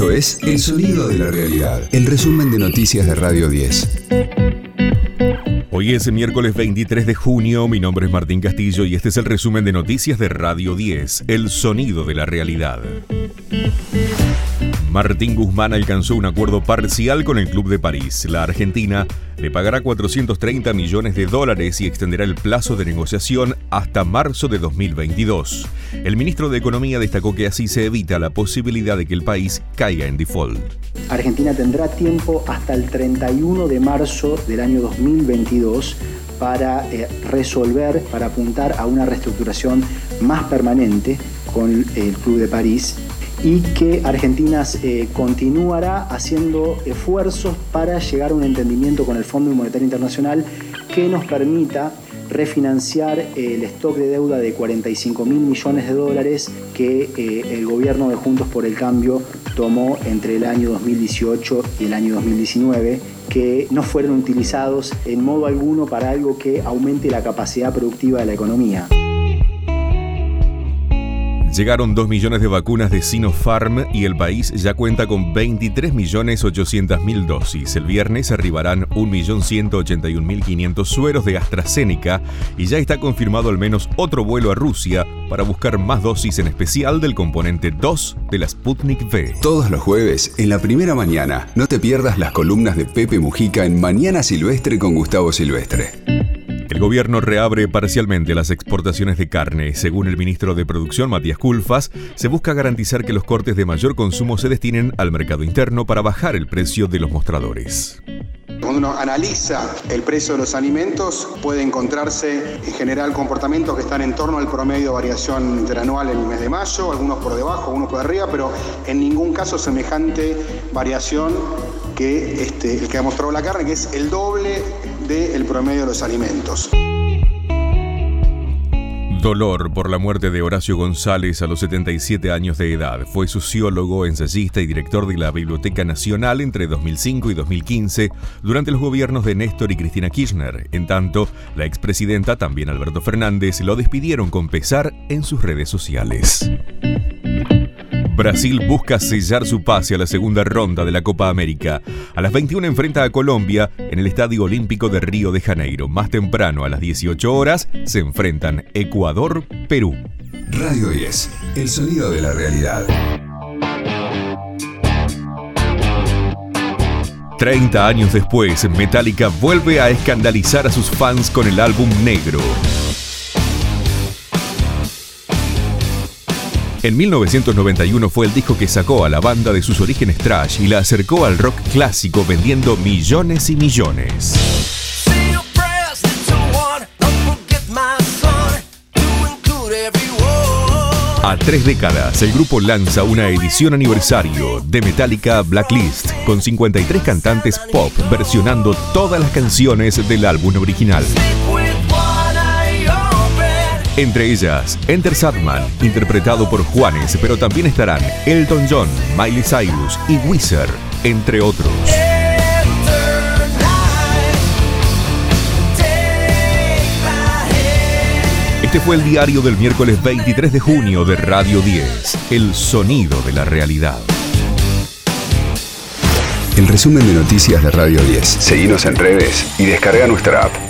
Esto es El Sonido de la Realidad, el resumen de noticias de Radio 10. Hoy es miércoles 23 de junio, mi nombre es Martín Castillo y este es el resumen de noticias de Radio 10, El Sonido de la Realidad. Martín Guzmán alcanzó un acuerdo parcial con el Club de París. La Argentina le pagará 430 millones de dólares y extenderá el plazo de negociación hasta marzo de 2022. El ministro de Economía destacó que así se evita la posibilidad de que el país caiga en default. Argentina tendrá tiempo hasta el 31 de marzo del año 2022 para eh, resolver, para apuntar a una reestructuración más permanente con el Club de París y que Argentina eh, continuará haciendo esfuerzos para llegar a un entendimiento con el Fondo Monetario Internacional que nos permita refinanciar el stock de deuda de 45 mil millones de dólares que eh, el gobierno de Juntos por el Cambio tomó entre el año 2018 y el año 2019, que no fueron utilizados en modo alguno para algo que aumente la capacidad productiva de la economía. Llegaron 2 millones de vacunas de Sinopharm y el país ya cuenta con 23.800.000 dosis. El viernes arribarán 1.181.500 sueros de AstraZeneca y ya está confirmado al menos otro vuelo a Rusia para buscar más dosis en especial del componente 2 de la Sputnik V. Todos los jueves, en la primera mañana, no te pierdas las columnas de Pepe Mujica en Mañana Silvestre con Gustavo Silvestre. El gobierno reabre parcialmente las exportaciones de carne. Según el ministro de Producción, Matías Culfas, se busca garantizar que los cortes de mayor consumo se destinen al mercado interno para bajar el precio de los mostradores. Cuando uno analiza el precio de los alimentos, puede encontrarse en general comportamientos que están en torno al promedio de variación interanual en el mes de mayo, algunos por debajo, algunos por arriba, pero en ningún caso semejante variación que este, el que ha mostrado la carne, que es el doble del promedio de los alimentos. Dolor por la muerte de Horacio González a los 77 años de edad. Fue sociólogo, ensayista y director de la Biblioteca Nacional entre 2005 y 2015 durante los gobiernos de Néstor y Cristina Kirchner. En tanto, la expresidenta, también Alberto Fernández, lo despidieron con pesar en sus redes sociales. Brasil busca sellar su pase a la segunda ronda de la Copa América. A las 21 enfrenta a Colombia en el Estadio Olímpico de Río de Janeiro. Más temprano, a las 18 horas, se enfrentan Ecuador-Perú. Radio 10, el sonido de la realidad. 30 años después, Metallica vuelve a escandalizar a sus fans con el álbum Negro. En 1991 fue el disco que sacó a la banda de sus orígenes trash y la acercó al rock clásico vendiendo millones y millones. A tres décadas, el grupo lanza una edición aniversario de Metallica Blacklist con 53 cantantes pop versionando todas las canciones del álbum original. Entre ellas, Enter Sadman, interpretado por Juanes, pero también estarán Elton John, Miley Cyrus y Wizard, entre otros. Este fue el diario del miércoles 23 de junio de Radio 10, El Sonido de la Realidad. El resumen de noticias de Radio 10. Seguimos en redes y descarga nuestra app.